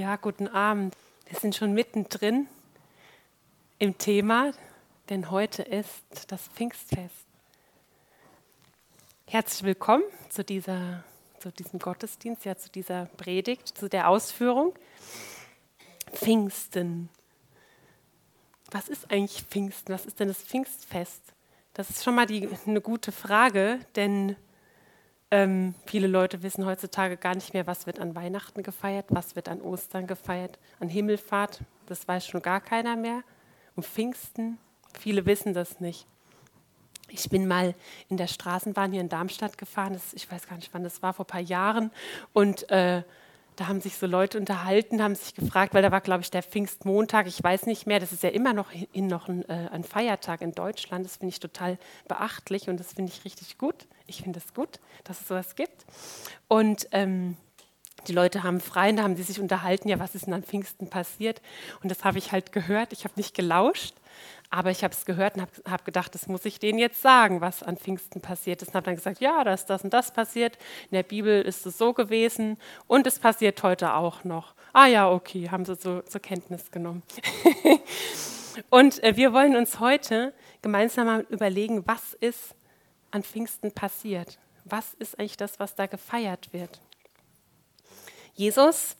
Ja, guten Abend. Wir sind schon mittendrin im Thema, denn heute ist das Pfingstfest. Herzlich willkommen zu, dieser, zu diesem Gottesdienst, ja, zu dieser Predigt, zu der Ausführung. Pfingsten. Was ist eigentlich Pfingsten? Was ist denn das Pfingstfest? Das ist schon mal die, eine gute Frage, denn ähm, viele Leute wissen heutzutage gar nicht mehr, was wird an Weihnachten gefeiert, was wird an Ostern gefeiert, an Himmelfahrt, das weiß schon gar keiner mehr. Und Pfingsten, viele wissen das nicht. Ich bin mal in der Straßenbahn hier in Darmstadt gefahren, das, ich weiß gar nicht, wann das war, vor ein paar Jahren. Und äh, da haben sich so Leute unterhalten, haben sich gefragt, weil da war, glaube ich, der Pfingstmontag, ich weiß nicht mehr, das ist ja immer noch, in, noch ein, äh, ein Feiertag in Deutschland, das finde ich total beachtlich und das finde ich richtig gut. Ich finde es gut, dass es sowas gibt. Und ähm, die Leute haben frei und da haben sie sich unterhalten, ja, was ist denn an Pfingsten passiert? Und das habe ich halt gehört, ich habe nicht gelauscht, aber ich habe es gehört und habe hab gedacht, das muss ich denen jetzt sagen, was an Pfingsten passiert ist. Und habe dann gesagt, ja, da ist das und das passiert. In der Bibel ist es so gewesen und es passiert heute auch noch. Ah ja, okay, haben sie so zur Kenntnis genommen. und äh, wir wollen uns heute gemeinsam mal überlegen, was ist an Pfingsten passiert. Was ist eigentlich das, was da gefeiert wird? Jesus,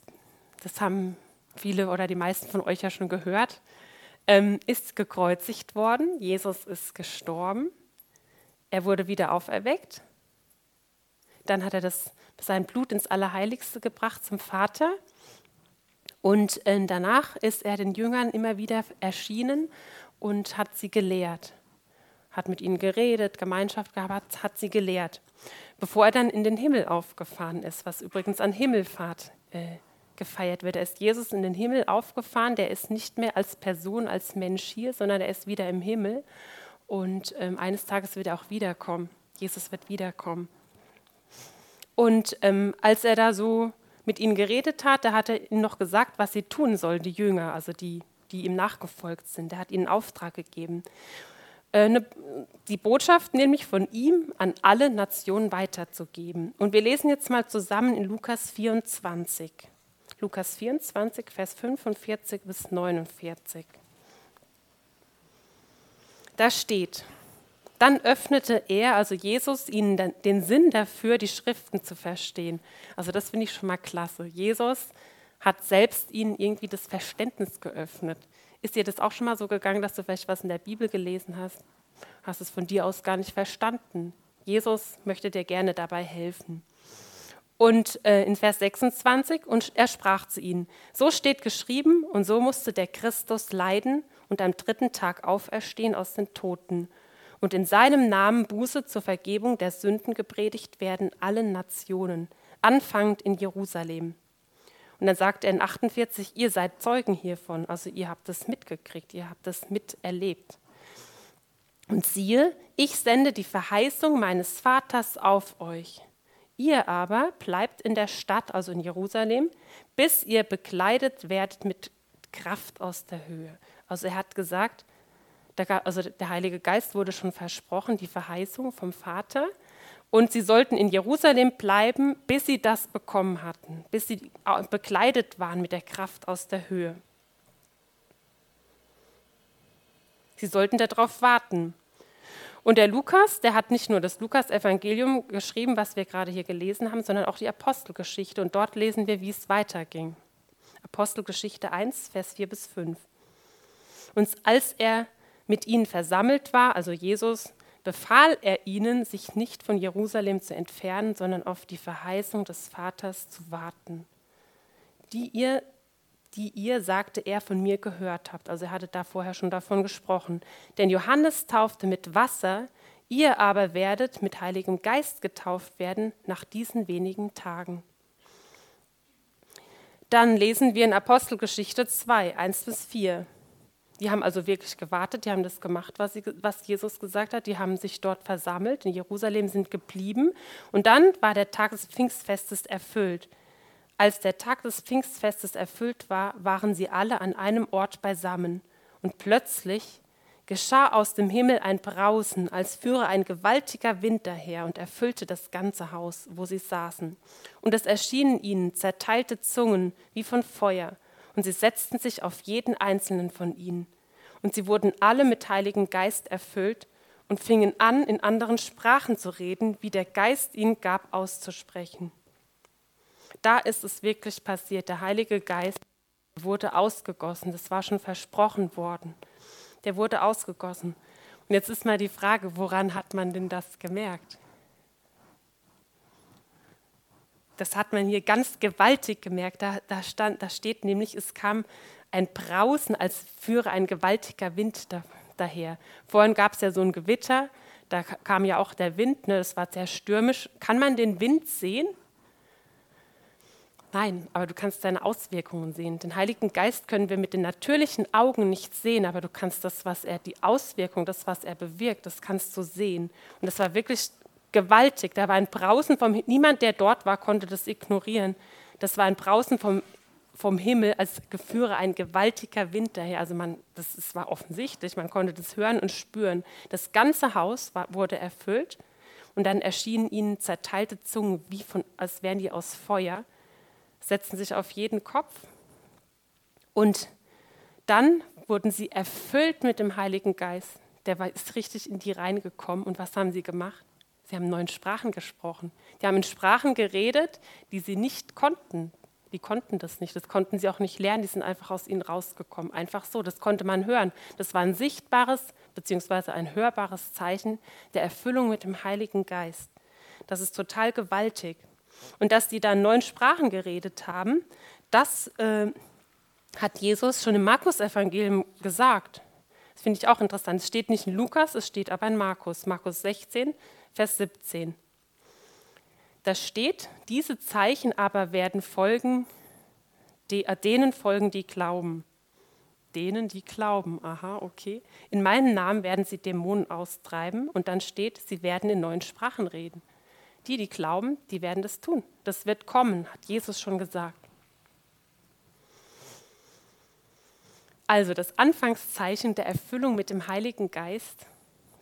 das haben viele oder die meisten von euch ja schon gehört, ähm, ist gekreuzigt worden, Jesus ist gestorben, er wurde wieder auferweckt, dann hat er das, sein Blut ins Allerheiligste gebracht zum Vater. Und äh, danach ist er den Jüngern immer wieder erschienen und hat sie gelehrt, hat mit ihnen geredet, Gemeinschaft gehabt, hat sie gelehrt, bevor er dann in den Himmel aufgefahren ist, was übrigens an Himmelfahrt äh, gefeiert wird. Da ist Jesus in den Himmel aufgefahren, der ist nicht mehr als Person, als Mensch hier, sondern er ist wieder im Himmel. Und ähm, eines Tages wird er auch wiederkommen. Jesus wird wiederkommen. Und ähm, als er da so mit ihnen geredet hat, da hat er ihnen noch gesagt, was sie tun sollen, die Jünger, also die, die ihm nachgefolgt sind. Er hat ihnen Auftrag gegeben. Äh, ne, die Botschaft nämlich von ihm an alle Nationen weiterzugeben. Und wir lesen jetzt mal zusammen in Lukas 24. Lukas 24, Vers 45 bis 49. Da steht, dann öffnete er, also Jesus, ihnen den Sinn dafür, die Schriften zu verstehen. Also das finde ich schon mal klasse. Jesus hat selbst ihnen irgendwie das Verständnis geöffnet. Ist dir das auch schon mal so gegangen, dass du vielleicht was in der Bibel gelesen hast? Hast es von dir aus gar nicht verstanden? Jesus möchte dir gerne dabei helfen. Und äh, in Vers 26, und er sprach zu ihnen, so steht geschrieben, und so musste der Christus leiden und am dritten Tag auferstehen aus den Toten und in seinem Namen Buße zur Vergebung der Sünden gepredigt werden allen Nationen, anfangend in Jerusalem. Und dann sagt er in 48, ihr seid Zeugen hiervon, also ihr habt es mitgekriegt, ihr habt es miterlebt. Und siehe, ich sende die Verheißung meines Vaters auf euch. Ihr aber bleibt in der Stadt, also in Jerusalem, bis ihr bekleidet werdet mit Kraft aus der Höhe. Also er hat gesagt, der, also der Heilige Geist wurde schon versprochen, die Verheißung vom Vater. Und sie sollten in Jerusalem bleiben, bis sie das bekommen hatten, bis sie bekleidet waren mit der Kraft aus der Höhe. Sie sollten darauf warten. Und der Lukas, der hat nicht nur das Lukas-Evangelium geschrieben, was wir gerade hier gelesen haben, sondern auch die Apostelgeschichte. Und dort lesen wir, wie es weiterging. Apostelgeschichte 1, Vers 4 bis 5. Und als er mit ihnen versammelt war, also Jesus, befahl er ihnen, sich nicht von Jerusalem zu entfernen, sondern auf die Verheißung des Vaters zu warten, die ihr die ihr, sagte er, von mir gehört habt. Also er hatte da vorher schon davon gesprochen. Denn Johannes taufte mit Wasser, ihr aber werdet mit Heiligem Geist getauft werden nach diesen wenigen Tagen. Dann lesen wir in Apostelgeschichte 2, 1 bis 4. Die haben also wirklich gewartet, die haben das gemacht, was, sie, was, Jesus gesagt hat. Die haben sich dort versammelt, in Jerusalem sind geblieben. Und dann war der Tag des Pfingstfestes erfüllt. Als der Tag des Pfingstfestes erfüllt war, waren sie alle an einem Ort beisammen. Und plötzlich geschah aus dem Himmel ein Brausen, als führe ein gewaltiger Wind daher und erfüllte das ganze Haus, wo sie saßen. Und es erschienen ihnen zerteilte Zungen wie von Feuer, und sie setzten sich auf jeden einzelnen von ihnen. Und sie wurden alle mit Heiligen Geist erfüllt und fingen an, in anderen Sprachen zu reden, wie der Geist ihnen gab auszusprechen. Da ist es wirklich passiert. Der Heilige Geist wurde ausgegossen. Das war schon versprochen worden der wurde ausgegossen. Und jetzt ist mal die Frage, woran hat man denn das gemerkt? Das hat man hier ganz gewaltig gemerkt. Da, da, stand, da steht nämlich, es kam ein Brausen, als führe ein gewaltiger Wind da, daher. Vorhin gab es ja so ein Gewitter, da kam ja auch der Wind, ne, das war sehr stürmisch. Kann man den Wind sehen? Nein, aber du kannst seine Auswirkungen sehen. Den Heiligen Geist können wir mit den natürlichen Augen nicht sehen, aber du kannst das, was er, die Auswirkung, das, was er bewirkt, das kannst du sehen. Und das war wirklich gewaltig. Da war ein Brausen vom Niemand, der dort war, konnte das ignorieren. Das war ein Brausen vom, vom Himmel, als geführe ein gewaltiger Wind daher. Also man, das, das war offensichtlich, man konnte das hören und spüren. Das ganze Haus war, wurde erfüllt und dann erschienen ihnen zerteilte Zungen, wie von, als wären die aus Feuer setzten sich auf jeden Kopf und dann wurden sie erfüllt mit dem Heiligen Geist. Der ist richtig in die Reihe gekommen. Und was haben sie gemacht? Sie haben neun Sprachen gesprochen. Die haben in Sprachen geredet, die sie nicht konnten. Die konnten das nicht. Das konnten sie auch nicht lernen. Die sind einfach aus ihnen rausgekommen. Einfach so. Das konnte man hören. Das war ein sichtbares bzw. ein hörbares Zeichen der Erfüllung mit dem Heiligen Geist. Das ist total gewaltig. Und dass die da neun Sprachen geredet haben, das äh, hat Jesus schon im Markus-Evangelium gesagt. Das finde ich auch interessant. Es steht nicht in Lukas, es steht aber in Markus, Markus 16, Vers 17. Da steht, diese Zeichen aber werden folgen, die, äh, denen folgen, die glauben. Denen, die glauben. Aha, okay. In meinem Namen werden sie Dämonen austreiben und dann steht, sie werden in neuen Sprachen reden. Die, die glauben, die werden das tun. Das wird kommen, hat Jesus schon gesagt. Also das Anfangszeichen der Erfüllung mit dem Heiligen Geist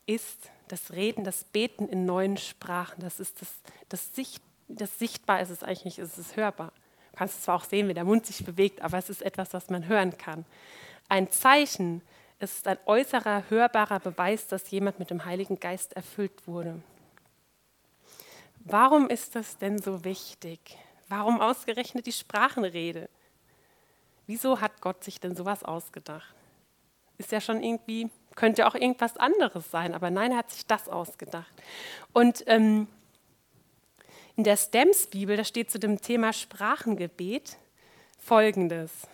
ist das Reden, das Beten in neuen Sprachen. Das ist das, das, Sicht, das Sichtbar ist es eigentlich nicht, es ist hörbar. Du kannst zwar auch sehen, wie der Mund sich bewegt, aber es ist etwas, was man hören kann. Ein Zeichen ist ein äußerer, hörbarer Beweis, dass jemand mit dem Heiligen Geist erfüllt wurde. Warum ist das denn so wichtig? Warum ausgerechnet die Sprachenrede? Wieso hat Gott sich denn sowas ausgedacht? Ist ja schon irgendwie, könnte auch irgendwas anderes sein, aber nein, er hat sich das ausgedacht. Und ähm, in der Stems-Bibel, da steht zu dem Thema Sprachengebet folgendes.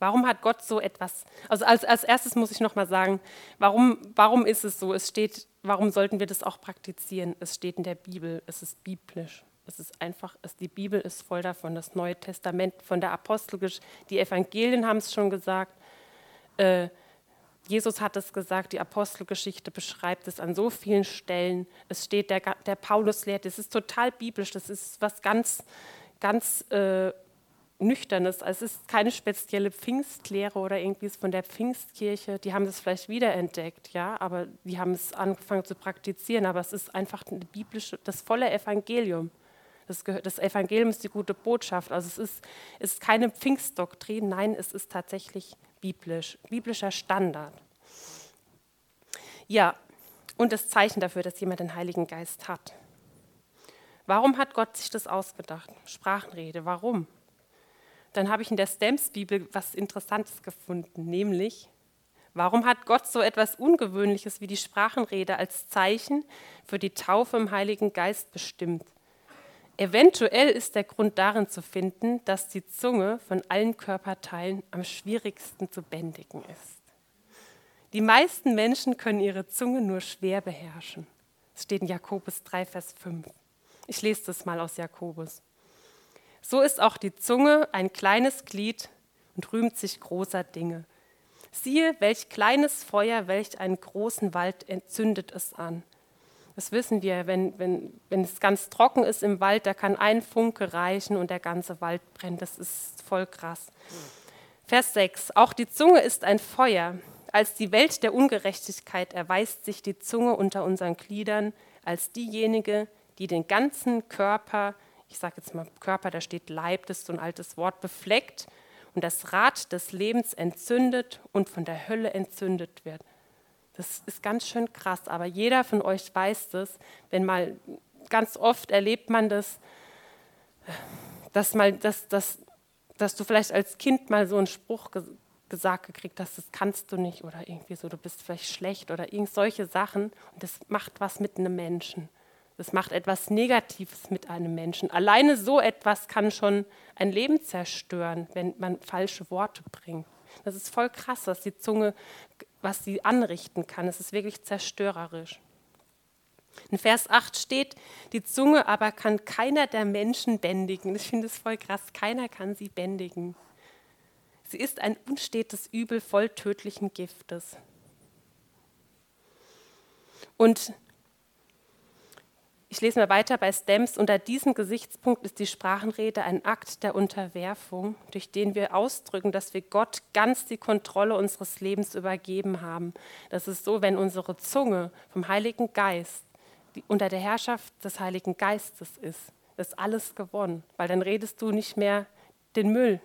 Warum hat Gott so etwas? Also als, als erstes muss ich noch mal sagen, warum, warum ist es so? Es steht, warum sollten wir das auch praktizieren? Es steht in der Bibel, es ist biblisch. Es ist einfach, es, die Bibel ist voll davon, das Neue Testament von der Apostelgeschichte, die Evangelien haben es schon gesagt. Äh, Jesus hat es gesagt, die Apostelgeschichte beschreibt es an so vielen Stellen. Es steht, der, der Paulus lehrt, es ist total biblisch, das ist was ganz, ganz äh, Nüchternes. Also es ist keine spezielle Pfingstlehre oder irgendwie von der Pfingstkirche. Die haben es vielleicht wiederentdeckt, ja, aber die haben es angefangen zu praktizieren. Aber es ist einfach biblische, das volle Evangelium. Das, das Evangelium ist die gute Botschaft. Also es ist, ist keine Pfingstdoktrin, nein, es ist tatsächlich biblisch, biblischer Standard. Ja, und das Zeichen dafür, dass jemand den Heiligen Geist hat. Warum hat Gott sich das ausgedacht? Sprachenrede, warum? Dann habe ich in der Stamps-Bibel was Interessantes gefunden, nämlich, warum hat Gott so etwas Ungewöhnliches wie die Sprachenrede als Zeichen für die Taufe im Heiligen Geist bestimmt? Eventuell ist der Grund darin zu finden, dass die Zunge von allen Körperteilen am schwierigsten zu bändigen ist. Die meisten Menschen können ihre Zunge nur schwer beherrschen. Es steht in Jakobus 3, Vers 5. Ich lese das mal aus Jakobus. So ist auch die Zunge ein kleines Glied und rühmt sich großer Dinge. Siehe, welch kleines Feuer, welch einen großen Wald entzündet es an. Das wissen wir, wenn, wenn, wenn es ganz trocken ist im Wald, da kann ein Funke reichen und der ganze Wald brennt. Das ist voll krass. Vers 6. Auch die Zunge ist ein Feuer. Als die Welt der Ungerechtigkeit erweist sich die Zunge unter unseren Gliedern als diejenige, die den ganzen Körper, ich sage jetzt mal Körper, da steht Leib, das ist so ein altes Wort, befleckt und das Rad des Lebens entzündet und von der Hölle entzündet wird. Das ist ganz schön krass, aber jeder von euch weiß das, wenn mal ganz oft erlebt man das, dass, mal, dass, dass, dass du vielleicht als Kind mal so einen Spruch gesagt gekriegt hast, das kannst du nicht oder irgendwie so, du bist vielleicht schlecht oder irgend solche Sachen. Und das macht was mit einem Menschen. Das macht etwas Negatives mit einem Menschen. Alleine so etwas kann schon ein Leben zerstören, wenn man falsche Worte bringt. Das ist voll krass, was die Zunge, was sie anrichten kann. Es ist wirklich zerstörerisch. In Vers 8 steht, die Zunge aber kann keiner der Menschen bändigen. Ich finde es voll krass, keiner kann sie bändigen. Sie ist ein unstetes Übel voll tödlichen Giftes. Und ich lese mal weiter bei Stems. Unter diesem Gesichtspunkt ist die Sprachenrede ein Akt der Unterwerfung, durch den wir ausdrücken, dass wir Gott ganz die Kontrolle unseres Lebens übergeben haben. Das ist so, wenn unsere Zunge vom Heiligen Geist unter der Herrschaft des Heiligen Geistes ist, ist alles gewonnen, weil dann redest du nicht mehr den Müll,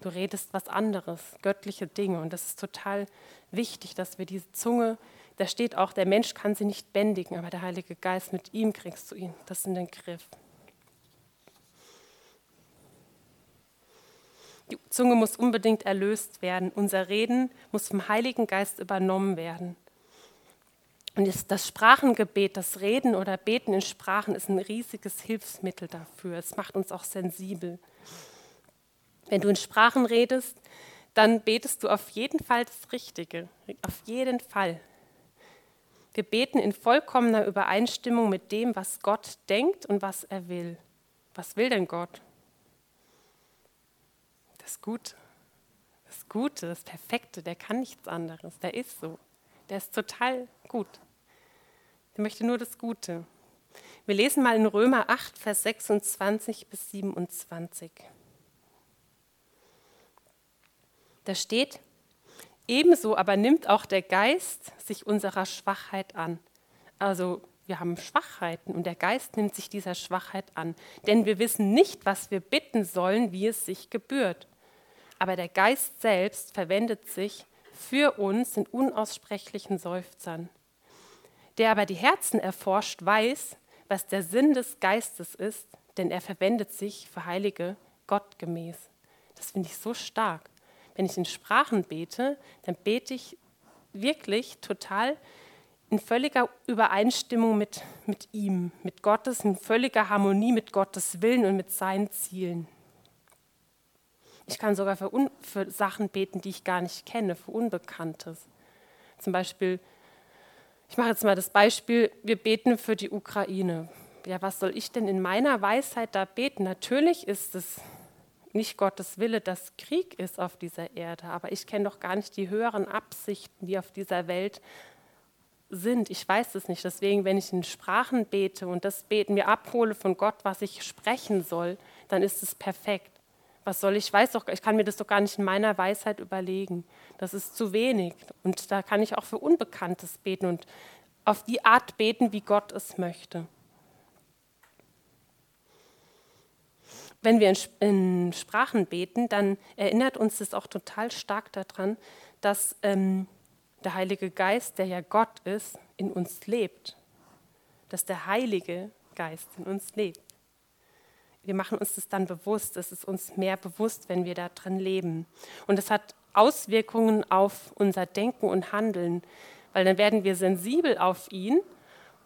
du redest was anderes, göttliche Dinge. Und das ist total wichtig, dass wir diese Zunge da steht auch, der Mensch kann sie nicht bändigen, aber der Heilige Geist, mit ihm kriegst du ihn. Das in den Griff. Die Zunge muss unbedingt erlöst werden. Unser Reden muss vom Heiligen Geist übernommen werden. Und das Sprachengebet, das Reden oder Beten in Sprachen ist ein riesiges Hilfsmittel dafür. Es macht uns auch sensibel. Wenn du in Sprachen redest, dann betest du auf jeden Fall das Richtige. Auf jeden Fall. Wir beten in vollkommener Übereinstimmung mit dem, was Gott denkt und was er will. Was will denn Gott? Das Gute. Das Gute, das Perfekte, der kann nichts anderes. Der ist so. Der ist total gut. Der möchte nur das Gute. Wir lesen mal in Römer 8, Vers 26 bis 27. Da steht, Ebenso aber nimmt auch der Geist sich unserer Schwachheit an. Also wir haben Schwachheiten und der Geist nimmt sich dieser Schwachheit an. Denn wir wissen nicht, was wir bitten sollen, wie es sich gebührt. Aber der Geist selbst verwendet sich für uns in unaussprechlichen Seufzern. Der aber die Herzen erforscht, weiß, was der Sinn des Geistes ist, denn er verwendet sich für Heilige gottgemäß. Das finde ich so stark. Wenn ich in Sprachen bete, dann bete ich wirklich total in völliger Übereinstimmung mit, mit ihm, mit Gottes, in völliger Harmonie mit Gottes Willen und mit seinen Zielen. Ich kann sogar für, Un für Sachen beten, die ich gar nicht kenne, für Unbekanntes. Zum Beispiel, ich mache jetzt mal das Beispiel, wir beten für die Ukraine. Ja, was soll ich denn in meiner Weisheit da beten? Natürlich ist es nicht Gottes Wille, dass Krieg ist auf dieser Erde, aber ich kenne doch gar nicht die höheren Absichten, die auf dieser Welt sind. Ich weiß es nicht. Deswegen, wenn ich in Sprachen bete und das Beten mir abhole von Gott, was ich sprechen soll, dann ist es perfekt. Was soll ich? Ich weiß doch, ich kann mir das doch gar nicht in meiner Weisheit überlegen. Das ist zu wenig. Und da kann ich auch für Unbekanntes beten und auf die Art beten, wie Gott es möchte. Wenn wir in, Sprachen beten, dann erinnert uns das auch total stark daran, dass ähm, der Heilige Geist, der ja Gott ist, in uns lebt. Dass der Heilige Geist in uns lebt. Wir machen uns das dann bewusst, es ist uns mehr bewusst, wenn wir da drin leben. Und es hat Auswirkungen auf unser Denken und Handeln, weil dann werden wir sensibel auf ihn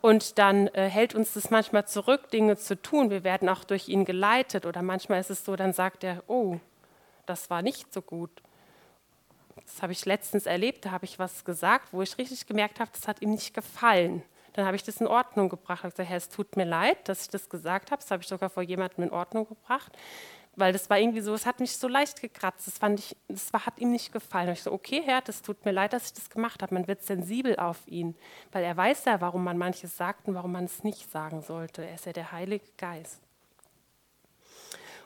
und dann äh, hält uns das manchmal zurück, Dinge zu tun. Wir werden auch durch ihn geleitet. Oder manchmal ist es so, dann sagt er, oh, das war nicht so gut. Das habe ich letztens erlebt, da habe ich was gesagt, wo ich richtig gemerkt habe, das hat ihm nicht gefallen. Dann habe ich das in Ordnung gebracht. Ich habe gesagt, Herr, es tut mir leid, dass ich das gesagt habe. Das habe ich sogar vor jemandem in Ordnung gebracht weil das war irgendwie so, es hat mich so leicht gekratzt, das fand ich, das war, hat ihm nicht gefallen. Und ich so, okay, Herr, das tut mir leid, dass ich das gemacht habe. Man wird sensibel auf ihn, weil er weiß ja, warum man manches sagt und warum man es nicht sagen sollte. Er ist ja der Heilige Geist.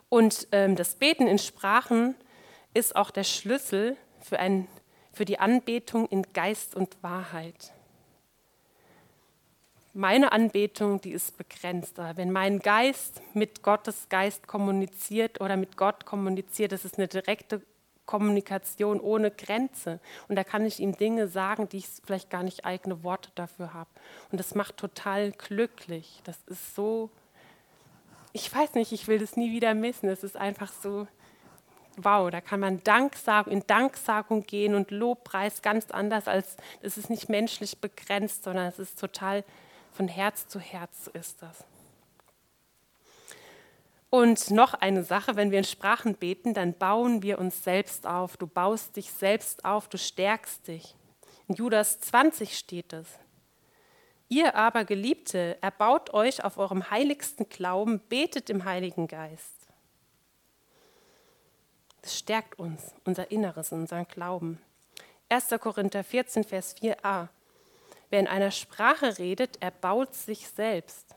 Und ähm, das Beten in Sprachen ist auch der Schlüssel für, ein, für die Anbetung in Geist und Wahrheit. Meine Anbetung, die ist begrenzt. Aber wenn mein Geist mit Gottes Geist kommuniziert oder mit Gott kommuniziert, das ist eine direkte Kommunikation ohne Grenze. Und da kann ich ihm Dinge sagen, die ich vielleicht gar nicht eigene Worte dafür habe. Und das macht total glücklich. Das ist so, ich weiß nicht, ich will das nie wieder missen. Es ist einfach so, wow, da kann man Danksagung, in Danksagung gehen und Lobpreis ganz anders als, es ist nicht menschlich begrenzt, sondern es ist total von Herz zu Herz ist das. Und noch eine Sache, wenn wir in Sprachen beten, dann bauen wir uns selbst auf. Du baust dich selbst auf, du stärkst dich. In Judas 20 steht es. Ihr aber, Geliebte, erbaut euch auf eurem heiligsten Glauben, betet im Heiligen Geist. Das stärkt uns, unser Inneres, unseren Glauben. 1. Korinther 14, Vers 4a. Wer in einer Sprache redet, erbaut sich selbst.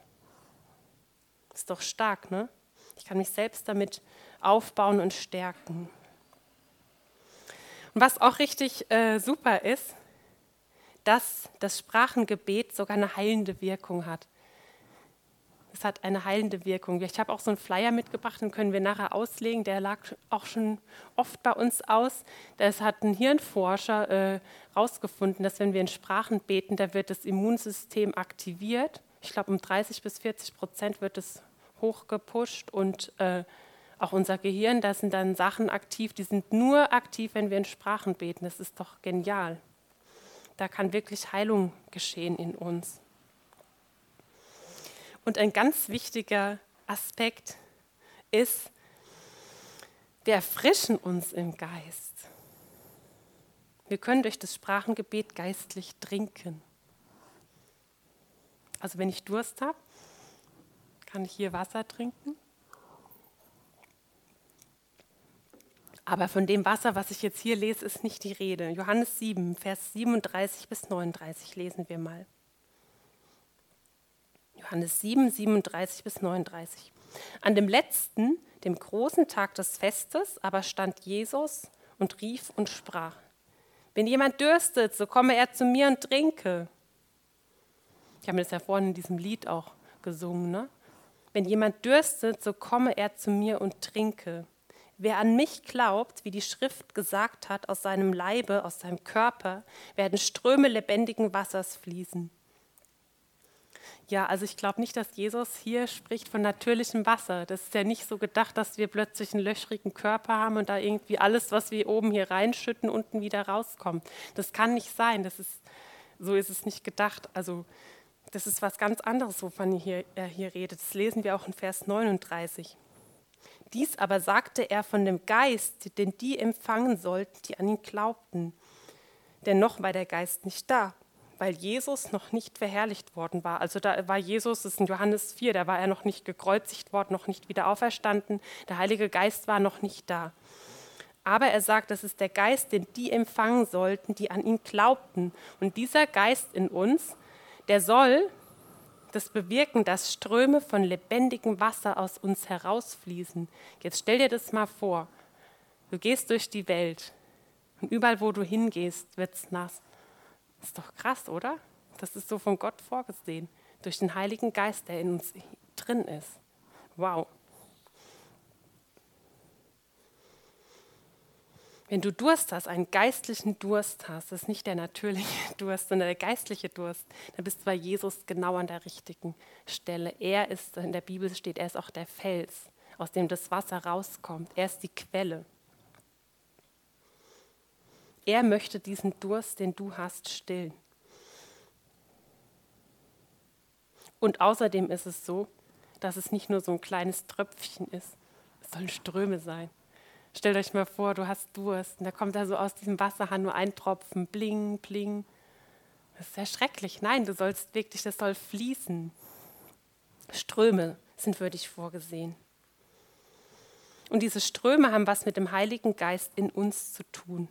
Ist doch stark, ne? Ich kann mich selbst damit aufbauen und stärken. Und was auch richtig äh, super ist, dass das Sprachengebet sogar eine heilende Wirkung hat. Es hat eine heilende Wirkung. Ich habe auch so einen Flyer mitgebracht, den können wir nachher auslegen. Der lag auch schon oft bei uns aus. Das hat ein Hirnforscher herausgefunden, äh, dass wenn wir in Sprachen beten, da wird das Immunsystem aktiviert. Ich glaube, um 30 bis 40 Prozent wird es hochgepusht und äh, auch unser Gehirn, da sind dann Sachen aktiv, die sind nur aktiv, wenn wir in Sprachen beten. Das ist doch genial. Da kann wirklich Heilung geschehen in uns. Und ein ganz wichtiger Aspekt ist, wir erfrischen uns im Geist. Wir können durch das Sprachengebet geistlich trinken. Also wenn ich Durst habe, kann ich hier Wasser trinken. Aber von dem Wasser, was ich jetzt hier lese, ist nicht die Rede. Johannes 7, Vers 37 bis 39 lesen wir mal. Johannes 7, 37 bis 39. An dem letzten, dem großen Tag des Festes, aber stand Jesus und rief und sprach, wenn jemand dürstet, so komme er zu mir und trinke. Ich habe mir das ja vorhin in diesem Lied auch gesungen. Ne? Wenn jemand dürstet, so komme er zu mir und trinke. Wer an mich glaubt, wie die Schrift gesagt hat, aus seinem Leibe, aus seinem Körper werden Ströme lebendigen Wassers fließen. Ja, also ich glaube nicht, dass Jesus hier spricht von natürlichem Wasser. Das ist ja nicht so gedacht, dass wir plötzlich einen löchrigen Körper haben und da irgendwie alles, was wir oben hier reinschütten, unten wieder rauskommt. Das kann nicht sein. Das ist, so ist es nicht gedacht. Also das ist was ganz anderes, wovon hier, er hier redet. Das lesen wir auch in Vers 39. Dies aber sagte er von dem Geist, den die empfangen sollten, die an ihn glaubten. Denn noch war der Geist nicht da weil Jesus noch nicht verherrlicht worden war. Also da war Jesus, das ist in Johannes 4, da war er noch nicht gekreuzigt worden, noch nicht wieder auferstanden. Der Heilige Geist war noch nicht da. Aber er sagt, das ist der Geist, den die empfangen sollten, die an ihn glaubten. Und dieser Geist in uns, der soll das bewirken, dass Ströme von lebendigem Wasser aus uns herausfließen. Jetzt stell dir das mal vor. Du gehst durch die Welt und überall, wo du hingehst, wird es nass. Ist doch krass, oder? Das ist so von Gott vorgesehen, durch den Heiligen Geist, der in uns drin ist. Wow. Wenn du Durst hast, einen geistlichen Durst hast, das ist nicht der natürliche Durst, sondern der geistliche Durst, dann bist du bei Jesus genau an der richtigen Stelle. Er ist, in der Bibel steht, er ist auch der Fels, aus dem das Wasser rauskommt. Er ist die Quelle. Er möchte diesen Durst, den du hast, stillen. Und außerdem ist es so, dass es nicht nur so ein kleines Tröpfchen ist, es sollen Ströme sein. Stellt euch mal vor, du hast Durst und da kommt da so aus diesem Wasserhahn nur ein Tropfen, bling, bling. Das ist ja schrecklich. Nein, du sollst wirklich, das soll fließen. Ströme sind für dich vorgesehen. Und diese Ströme haben was mit dem Heiligen Geist in uns zu tun.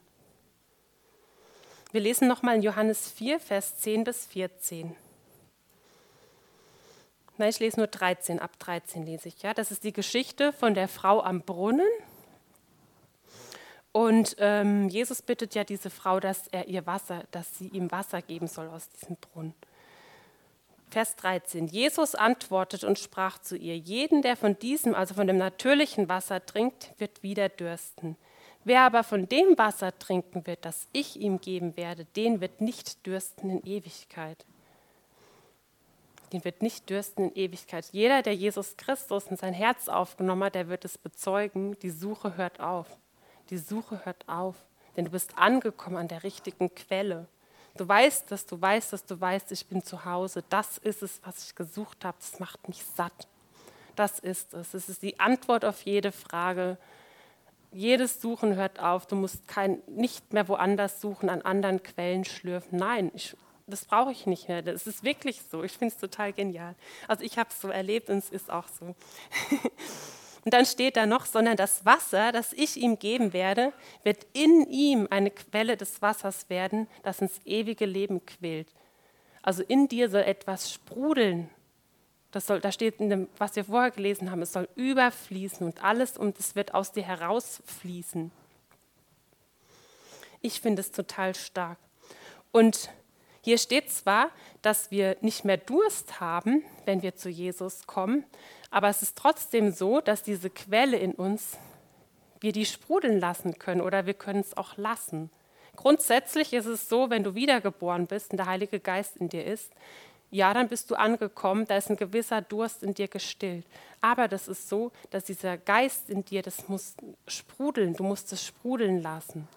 Wir lesen nochmal in Johannes 4, Vers 10 bis 14. Nein, ich lese nur 13, ab 13 lese ich. Ja, das ist die Geschichte von der Frau am Brunnen. Und ähm, Jesus bittet ja diese Frau, dass er ihr Wasser, dass sie ihm Wasser geben soll aus diesem Brunnen. Vers 13. Jesus antwortet und sprach zu ihr: Jeden, der von diesem, also von dem natürlichen Wasser trinkt, wird wieder dürsten. Wer aber von dem Wasser trinken wird, das ich ihm geben werde, den wird nicht dürsten in Ewigkeit. Den wird nicht dürsten in Ewigkeit. Jeder, der Jesus Christus in sein Herz aufgenommen hat, der wird es bezeugen, die Suche hört auf. Die Suche hört auf, denn du bist angekommen an der richtigen Quelle. Du weißt, dass du weißt, dass du weißt, ich bin zu Hause. Das ist es, was ich gesucht habe. Das macht mich satt. Das ist es. Es ist die Antwort auf jede Frage. Jedes Suchen hört auf. Du musst kein, nicht mehr woanders suchen, an anderen Quellen schlürfen. Nein, ich, das brauche ich nicht mehr. Das ist wirklich so. Ich finde es total genial. Also ich habe es so erlebt und es ist auch so. Und dann steht da noch, sondern das Wasser, das ich ihm geben werde, wird in ihm eine Quelle des Wassers werden, das ins ewige Leben quillt. Also in dir soll etwas sprudeln. Das soll, da steht, in dem, was wir vorher gelesen haben, es soll überfließen und alles und es wird aus dir herausfließen. Ich finde es total stark. Und hier steht zwar, dass wir nicht mehr Durst haben, wenn wir zu Jesus kommen, aber es ist trotzdem so, dass diese Quelle in uns, wir die sprudeln lassen können oder wir können es auch lassen. Grundsätzlich ist es so, wenn du wiedergeboren bist und der Heilige Geist in dir ist, ja, dann bist du angekommen, da ist ein gewisser Durst in dir gestillt. Aber das ist so, dass dieser Geist in dir, das muss sprudeln, du musst es sprudeln lassen.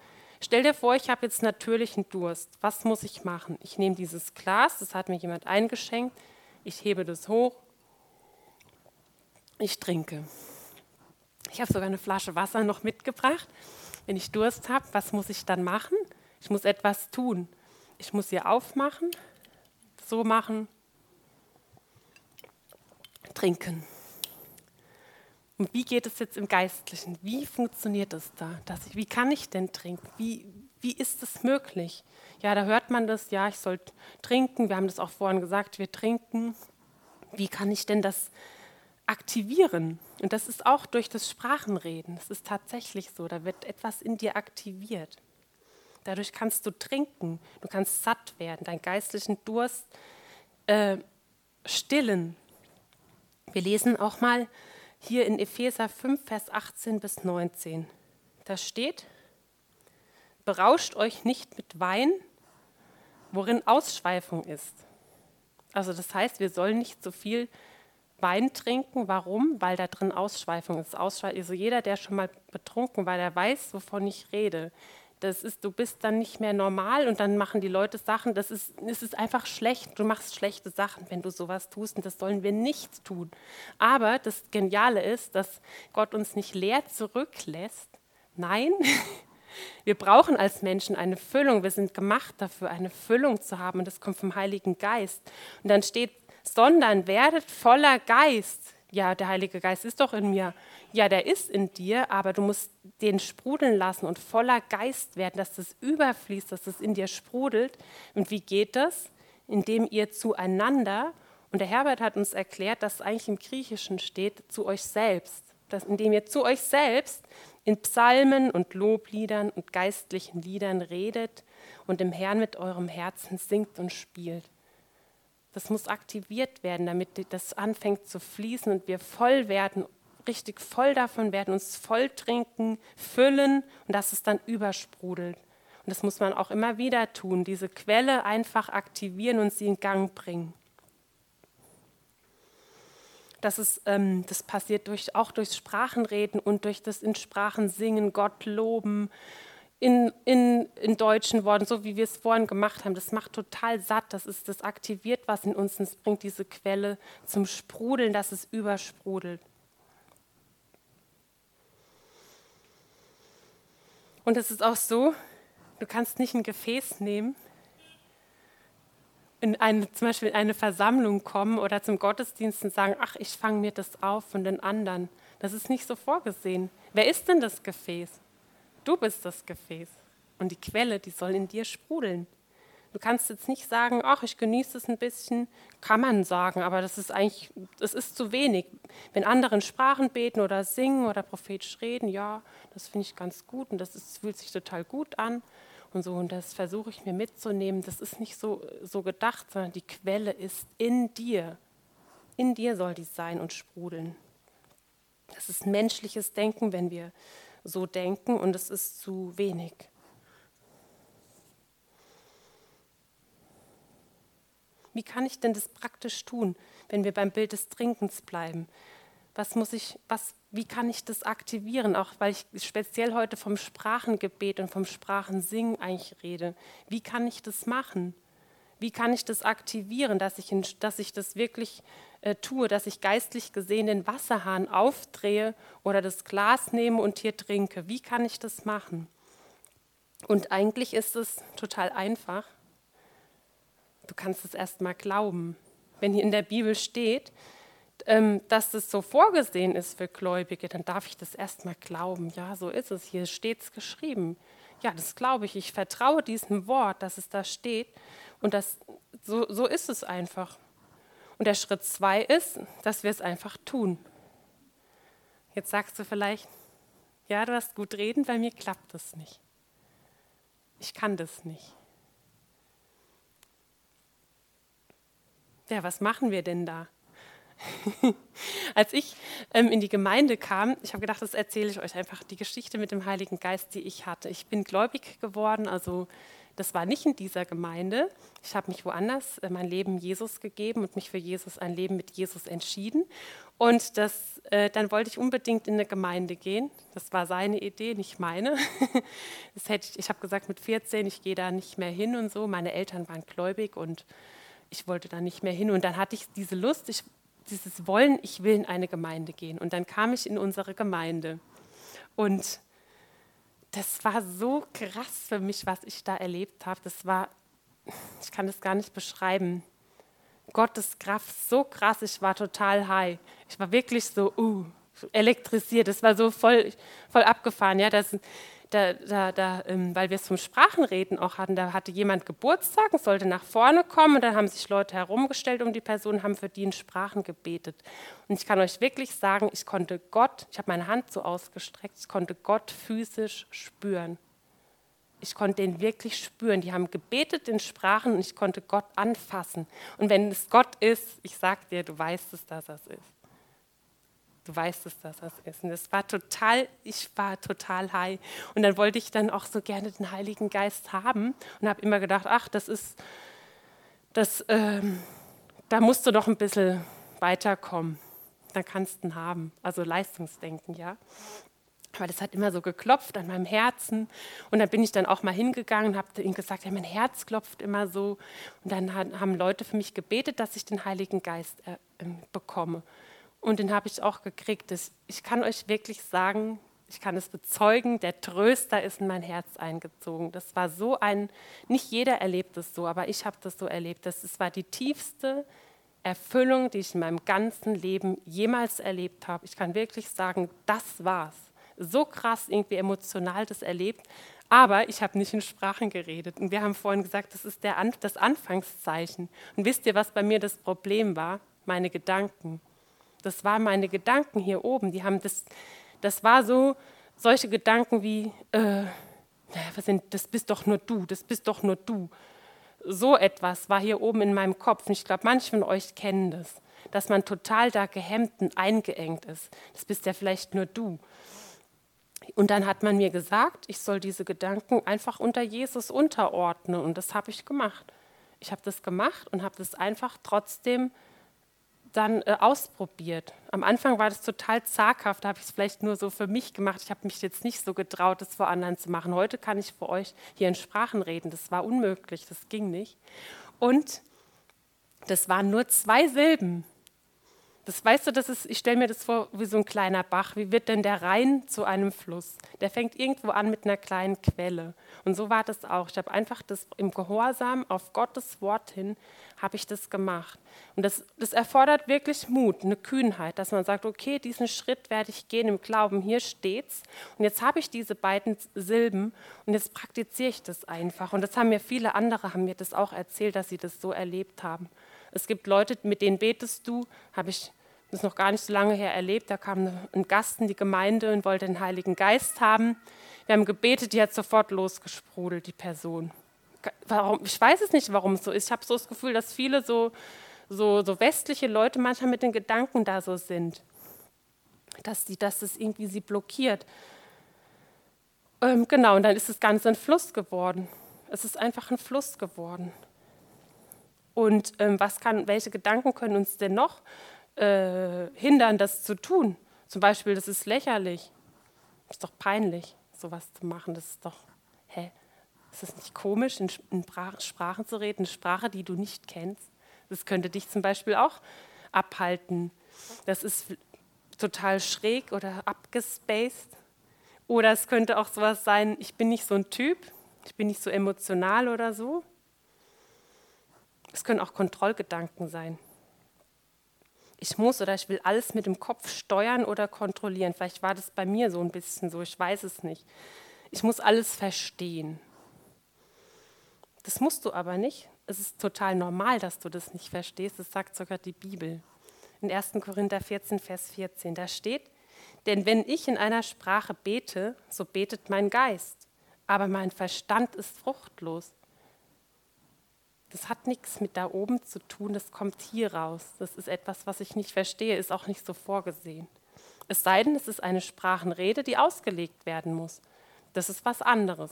Stell dir vor, ich habe jetzt natürlichen Durst. Was muss ich machen? Ich nehme dieses Glas, das hat mir jemand eingeschenkt, ich hebe das hoch ich trinke. Ich habe sogar eine Flasche Wasser noch mitgebracht. Wenn ich Durst habe, was muss ich dann machen? Ich muss etwas tun. Ich muss sie aufmachen, so machen, trinken. Und wie geht es jetzt im Geistlichen? Wie funktioniert es da? Dass ich, wie kann ich denn trinken? Wie, wie ist es möglich? Ja, da hört man das, ja, ich soll trinken. Wir haben das auch vorhin gesagt, wir trinken. Wie kann ich denn das aktivieren. Und das ist auch durch das Sprachenreden. Es ist tatsächlich so, da wird etwas in dir aktiviert. Dadurch kannst du trinken, du kannst satt werden, deinen geistlichen Durst äh, stillen. Wir lesen auch mal hier in Epheser 5, Vers 18 bis 19. Da steht, berauscht euch nicht mit Wein, worin Ausschweifung ist. Also das heißt, wir sollen nicht so viel Wein trinken. Warum? Weil da drin Ausschweifung ist. Ausschweifung, also jeder, der schon mal betrunken war, der weiß, wovon ich rede. Das ist, du bist dann nicht mehr normal und dann machen die Leute Sachen. Das ist, es ist einfach schlecht. Du machst schlechte Sachen, wenn du sowas tust und das sollen wir nicht tun. Aber das Geniale ist, dass Gott uns nicht leer zurücklässt. Nein, wir brauchen als Menschen eine Füllung. Wir sind gemacht dafür, eine Füllung zu haben und das kommt vom Heiligen Geist. Und dann steht sondern werdet voller Geist. Ja, der Heilige Geist ist doch in mir. Ja, der ist in dir, aber du musst den sprudeln lassen und voller Geist werden, dass das überfließt, dass das in dir sprudelt. Und wie geht das? Indem ihr zueinander, und der Herbert hat uns erklärt, dass eigentlich im Griechischen steht, zu euch selbst. Dass, indem ihr zu euch selbst in Psalmen und Lobliedern und geistlichen Liedern redet und dem Herrn mit eurem Herzen singt und spielt. Das muss aktiviert werden, damit das anfängt zu fließen und wir voll werden, richtig voll davon werden, uns voll trinken, füllen und dass es dann übersprudelt. Und das muss man auch immer wieder tun, diese Quelle einfach aktivieren und sie in Gang bringen. Das, ist, ähm, das passiert durch, auch durch Sprachenreden und durch das in Sprachen singen, Gott loben, in, in, in deutschen Worten, so wie wir es vorhin gemacht haben. Das macht total satt, das, ist, das aktiviert was in uns und es bringt diese Quelle zum Sprudeln, dass es übersprudelt. Und es ist auch so, du kannst nicht ein Gefäß nehmen, in eine, zum Beispiel in eine Versammlung kommen oder zum Gottesdienst und sagen, ach, ich fange mir das auf von den anderen. Das ist nicht so vorgesehen. Wer ist denn das Gefäß? Du bist das Gefäß und die Quelle, die soll in dir sprudeln. Du kannst jetzt nicht sagen, ach, ich genieße es ein bisschen, kann man sagen, aber das ist eigentlich, das ist zu wenig. Wenn andere in Sprachen beten oder singen oder prophetisch reden, ja, das finde ich ganz gut und das ist, fühlt sich total gut an und so und das versuche ich mir mitzunehmen. Das ist nicht so, so gedacht, sondern die Quelle ist in dir. In dir soll die sein und sprudeln. Das ist menschliches Denken, wenn wir so denken und es ist zu wenig. Wie kann ich denn das praktisch tun, wenn wir beim Bild des Trinkens bleiben? Was muss ich, was, wie kann ich das aktivieren? Auch weil ich speziell heute vom Sprachengebet und vom Sprachensingen eigentlich rede. Wie kann ich das machen? Wie kann ich das aktivieren, dass ich, in, dass ich das wirklich äh, tue, dass ich geistlich gesehen den Wasserhahn aufdrehe oder das Glas nehme und hier trinke? Wie kann ich das machen? Und eigentlich ist es total einfach. Du kannst es erst mal glauben. Wenn hier in der Bibel steht, ähm, dass das so vorgesehen ist für Gläubige, dann darf ich das erst mal glauben. Ja, so ist es. Hier steht es geschrieben. Ja, das glaube ich. Ich vertraue diesem Wort, dass es da steht. Und das, so, so ist es einfach. Und der Schritt zwei ist, dass wir es einfach tun. Jetzt sagst du vielleicht, ja, du hast gut reden, bei mir klappt das nicht. Ich kann das nicht. Ja, was machen wir denn da? Als ich ähm, in die Gemeinde kam, ich habe gedacht, das erzähle ich euch einfach die Geschichte mit dem Heiligen Geist, die ich hatte. Ich bin gläubig geworden, also das war nicht in dieser Gemeinde. Ich habe mich woanders äh, mein Leben Jesus gegeben und mich für Jesus, ein Leben mit Jesus entschieden. Und das, äh, dann wollte ich unbedingt in eine Gemeinde gehen. Das war seine Idee, nicht meine. Das hätte ich ich habe gesagt, mit 14, ich gehe da nicht mehr hin und so. Meine Eltern waren gläubig und ich wollte da nicht mehr hin. Und dann hatte ich diese Lust, ich, dieses Wollen, ich will in eine Gemeinde gehen. Und dann kam ich in unsere Gemeinde. Und das war so krass für mich, was ich da erlebt habe. Das war, ich kann das gar nicht beschreiben. Gottes Kraft so krass, ich war total high. Ich war wirklich so, uh, elektrisiert. Das war so voll, voll abgefahren. Ja, das, da, da, da, ähm, weil wir es zum Sprachenreden auch hatten, da hatte jemand Geburtstag und sollte nach vorne kommen und dann haben sich Leute herumgestellt um die Person, haben für die in Sprachen gebetet. Und ich kann euch wirklich sagen, ich konnte Gott, ich habe meine Hand so ausgestreckt, ich konnte Gott physisch spüren. Ich konnte den wirklich spüren. Die haben gebetet in Sprachen und ich konnte Gott anfassen. Und wenn es Gott ist, ich sag dir, du weißt es, dass es ist. Du weißt dass das ist. Und es war total, ich war total high. Und dann wollte ich dann auch so gerne den Heiligen Geist haben und habe immer gedacht, ach, das ist, das, ähm, da musst du doch ein bisschen weiterkommen. Dann kannst du ihn haben. Also Leistungsdenken, ja. Aber das hat immer so geklopft an meinem Herzen. Und dann bin ich dann auch mal hingegangen und habe ihm gesagt, ja, mein Herz klopft immer so. Und dann haben Leute für mich gebetet, dass ich den Heiligen Geist äh, ähm, bekomme. Und den habe ich auch gekriegt. Ich kann euch wirklich sagen, ich kann es bezeugen, der Tröster ist in mein Herz eingezogen. Das war so ein, nicht jeder erlebt es so, aber ich habe das so erlebt. Das war die tiefste Erfüllung, die ich in meinem ganzen Leben jemals erlebt habe. Ich kann wirklich sagen, das war's. So krass irgendwie emotional das erlebt. Aber ich habe nicht in Sprachen geredet. Und wir haben vorhin gesagt, das ist der, das Anfangszeichen. Und wisst ihr, was bei mir das Problem war? Meine Gedanken. Das waren meine Gedanken hier oben. Die haben das, das war so, solche Gedanken wie, äh, was sind, das bist doch nur du, das bist doch nur du. So etwas war hier oben in meinem Kopf. Und ich glaube, manche von euch kennen das, dass man total da gehemmt und eingeengt ist. Das bist ja vielleicht nur du. Und dann hat man mir gesagt, ich soll diese Gedanken einfach unter Jesus unterordnen. Und das habe ich gemacht. Ich habe das gemacht und habe das einfach trotzdem dann äh, ausprobiert. Am Anfang war das total zaghaft, da habe ich es vielleicht nur so für mich gemacht. Ich habe mich jetzt nicht so getraut, das vor anderen zu machen. Heute kann ich für euch hier in Sprachen reden. Das war unmöglich, das ging nicht. Und das waren nur zwei Silben. Das weißt du, das ist, ich stelle mir das vor wie so ein kleiner Bach. Wie wird denn der Rhein zu einem Fluss? Der fängt irgendwo an mit einer kleinen Quelle. Und so war das auch. Ich habe einfach das im Gehorsam auf Gottes Wort hin, habe ich das gemacht. Und das, das erfordert wirklich Mut, eine Kühnheit, dass man sagt, okay, diesen Schritt werde ich gehen im Glauben, hier steht's. Und jetzt habe ich diese beiden Silben und jetzt praktiziere ich das einfach. Und das haben mir viele andere, haben mir das auch erzählt, dass sie das so erlebt haben. Es gibt Leute, mit denen betest du, habe ich das noch gar nicht so lange her erlebt. Da kam ein Gast in die Gemeinde und wollte den Heiligen Geist haben. Wir haben gebetet, die hat sofort losgesprudelt, die Person. Warum? Ich weiß es nicht, warum es so ist. Ich habe so das Gefühl, dass viele so, so, so westliche Leute manchmal mit den Gedanken da so sind, dass, die, dass das irgendwie sie blockiert. Ähm, genau, und dann ist das Ganze ein Fluss geworden. Es ist einfach ein Fluss geworden. Und ähm, was kann, welche Gedanken können uns denn noch äh, hindern, das zu tun? Zum Beispiel, das ist lächerlich. Das ist doch peinlich, sowas zu machen. Das ist doch, hä? Ist es nicht komisch, in, in Sprachen zu reden, eine Sprache, die du nicht kennst? Das könnte dich zum Beispiel auch abhalten. Das ist total schräg oder abgespaced. Oder es könnte auch sowas sein, ich bin nicht so ein Typ, ich bin nicht so emotional oder so. Es können auch Kontrollgedanken sein. Ich muss oder ich will alles mit dem Kopf steuern oder kontrollieren. Vielleicht war das bei mir so ein bisschen so, ich weiß es nicht. Ich muss alles verstehen. Das musst du aber nicht. Es ist total normal, dass du das nicht verstehst. Das sagt sogar die Bibel. In 1. Korinther 14, Vers 14, da steht, denn wenn ich in einer Sprache bete, so betet mein Geist, aber mein Verstand ist fruchtlos. Das hat nichts mit da oben zu tun, das kommt hier raus. Das ist etwas, was ich nicht verstehe, ist auch nicht so vorgesehen. Es sei denn, es ist eine Sprachenrede, die ausgelegt werden muss. Das ist was anderes.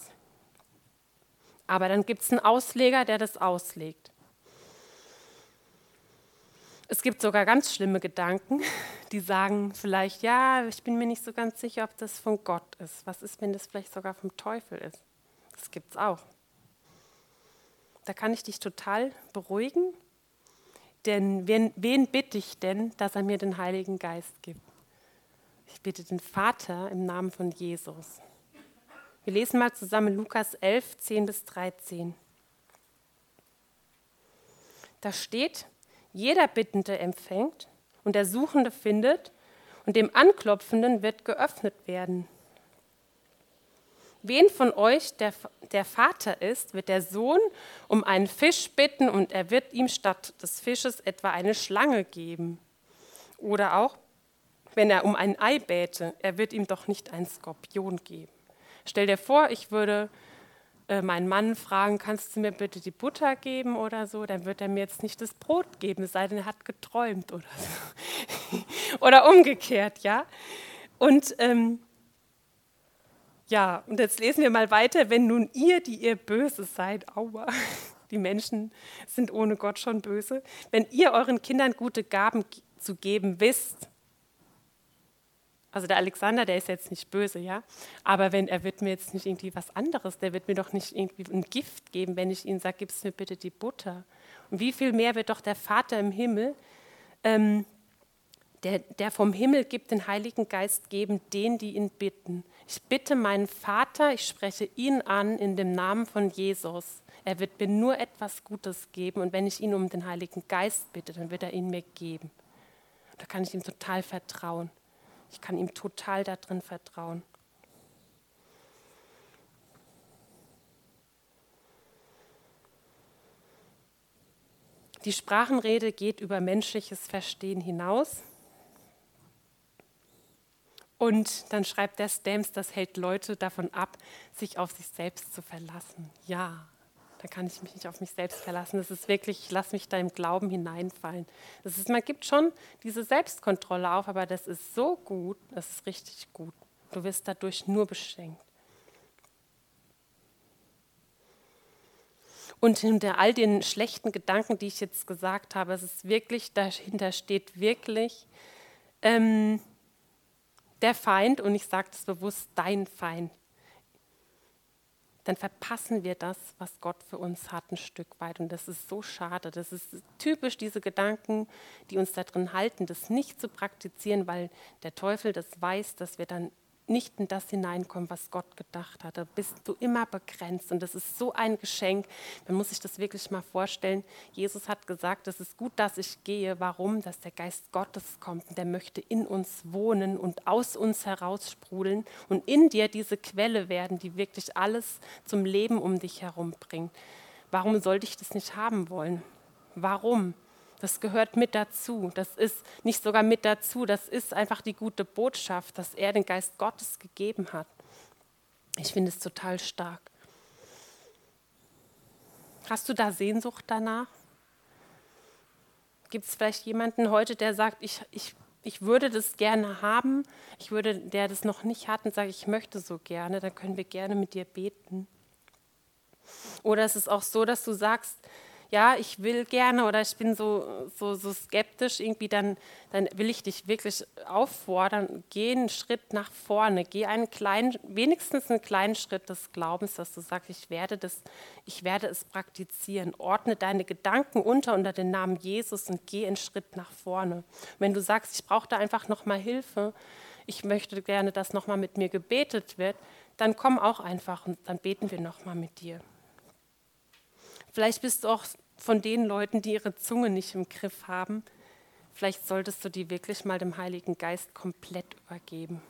Aber dann gibt es einen Ausleger, der das auslegt. Es gibt sogar ganz schlimme Gedanken, die sagen vielleicht, ja, ich bin mir nicht so ganz sicher, ob das von Gott ist. Was ist, wenn das vielleicht sogar vom Teufel ist? Das gibt es auch. Da kann ich dich total beruhigen. Denn wen, wen bitte ich denn, dass er mir den Heiligen Geist gibt? Ich bitte den Vater im Namen von Jesus. Wir lesen mal zusammen Lukas 11, 10 bis 13. Da steht, jeder Bittende empfängt und der Suchende findet und dem Anklopfenden wird geöffnet werden. Wen von euch der, der Vater ist, wird der Sohn um einen Fisch bitten und er wird ihm statt des Fisches etwa eine Schlange geben. Oder auch, wenn er um ein Ei bäte, er wird ihm doch nicht einen Skorpion geben. Stell dir vor, ich würde äh, meinen Mann fragen, kannst du mir bitte die Butter geben oder so, dann wird er mir jetzt nicht das Brot geben, es sei denn, er hat geträumt oder so. oder umgekehrt, ja. Und ähm, ja, und jetzt lesen wir mal weiter. Wenn nun ihr, die ihr böse seid, aua, die Menschen sind ohne Gott schon böse, wenn ihr euren Kindern gute Gaben zu geben wisst, also der Alexander, der ist jetzt nicht böse, ja, aber wenn er wird mir jetzt nicht irgendwie was anderes, der wird mir doch nicht irgendwie ein Gift geben, wenn ich ihm sage, gib's mir bitte die Butter. Und wie viel mehr wird doch der Vater im Himmel ähm, der, der vom Himmel gibt, den Heiligen Geist geben, denen, die ihn bitten. Ich bitte meinen Vater, ich spreche ihn an in dem Namen von Jesus. Er wird mir nur etwas Gutes geben und wenn ich ihn um den Heiligen Geist bitte, dann wird er ihn mir geben. Da kann ich ihm total vertrauen. Ich kann ihm total darin vertrauen. Die Sprachenrede geht über menschliches Verstehen hinaus. Und dann schreibt der Stamps, das hält Leute davon ab, sich auf sich selbst zu verlassen. Ja, da kann ich mich nicht auf mich selbst verlassen. Das ist wirklich, ich lasse mich da im Glauben hineinfallen. Das ist, man gibt schon diese Selbstkontrolle auf, aber das ist so gut, das ist richtig gut. Du wirst dadurch nur beschenkt. Und hinter all den schlechten Gedanken, die ich jetzt gesagt habe, es ist wirklich, dahinter steht wirklich, ähm, der Feind, und ich sage das bewusst, dein Feind. dann verpassen wir das, was Gott für uns hat, ein Stück weit. Und das ist so schade. Das ist typisch diese Gedanken, die uns da drin halten, das nicht zu praktizieren, weil der Teufel das weiß, dass wir dann nicht in das hineinkommen, was Gott gedacht hat. Da bist du immer begrenzt und das ist so ein Geschenk. Man muss sich das wirklich mal vorstellen. Jesus hat gesagt, es ist gut, dass ich gehe. Warum? Dass der Geist Gottes kommt und der möchte in uns wohnen und aus uns heraus sprudeln und in dir diese Quelle werden, die wirklich alles zum Leben um dich herum bringt. Warum sollte ich das nicht haben wollen? Warum? Das gehört mit dazu. Das ist nicht sogar mit dazu. Das ist einfach die gute Botschaft, dass er den Geist Gottes gegeben hat. Ich finde es total stark. Hast du da Sehnsucht danach? Gibt es vielleicht jemanden heute, der sagt, ich, ich, ich würde das gerne haben, ich würde, der das noch nicht hat und sagt, ich möchte so gerne, dann können wir gerne mit dir beten. Oder es ist auch so, dass du sagst, ja, ich will gerne oder ich bin so, so, so skeptisch irgendwie, dann, dann will ich dich wirklich auffordern, geh einen Schritt nach vorne, geh einen kleinen, wenigstens einen kleinen Schritt des Glaubens, dass du sagst, ich werde, das, ich werde es praktizieren. Ordne deine Gedanken unter unter den Namen Jesus und geh einen Schritt nach vorne. Wenn du sagst, ich brauche da einfach nochmal Hilfe, ich möchte gerne, dass nochmal mit mir gebetet wird, dann komm auch einfach und dann beten wir nochmal mit dir. Vielleicht bist du auch von den Leuten, die ihre Zunge nicht im Griff haben. Vielleicht solltest du die wirklich mal dem Heiligen Geist komplett übergeben.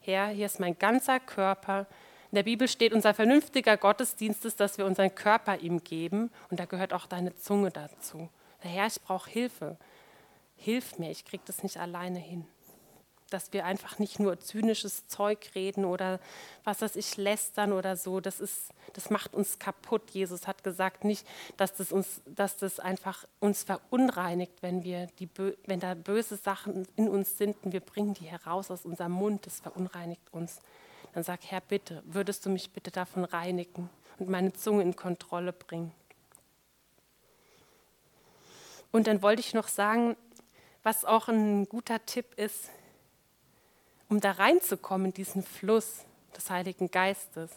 Herr, hier ist mein ganzer Körper. In der Bibel steht, unser vernünftiger Gottesdienst ist, dass wir unseren Körper ihm geben. Und da gehört auch deine Zunge dazu. Herr, ich brauche Hilfe. Hilf mir, ich kriege das nicht alleine hin dass wir einfach nicht nur zynisches Zeug reden oder was weiß ich, lästern oder so. Das, ist, das macht uns kaputt. Jesus hat gesagt, nicht, dass das, uns, dass das einfach uns verunreinigt, wenn, wir die, wenn da böse Sachen in uns sind und wir bringen die heraus aus unserem Mund. Das verunreinigt uns. Dann sag, Herr, bitte, würdest du mich bitte davon reinigen und meine Zunge in Kontrolle bringen. Und dann wollte ich noch sagen, was auch ein guter Tipp ist, um da reinzukommen in diesen Fluss des Heiligen Geistes.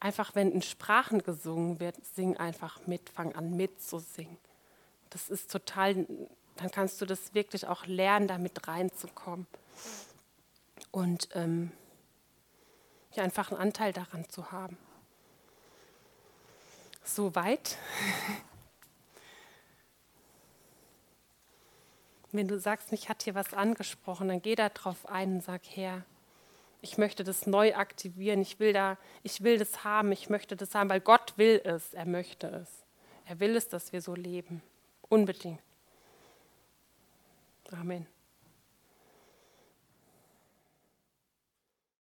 Einfach, wenn in Sprachen gesungen wird, sing einfach mit, fang an mitzusingen. Das ist total, dann kannst du das wirklich auch lernen, damit reinzukommen. Und ähm, ja, einfach einen Anteil daran zu haben. Soweit. Wenn du sagst, mich hat hier was angesprochen, dann geh da drauf ein und sag, Herr, ich möchte das neu aktivieren, ich will, da, ich will das haben, ich möchte das haben, weil Gott will es, er möchte es. Er will es, dass wir so leben. Unbedingt. Amen.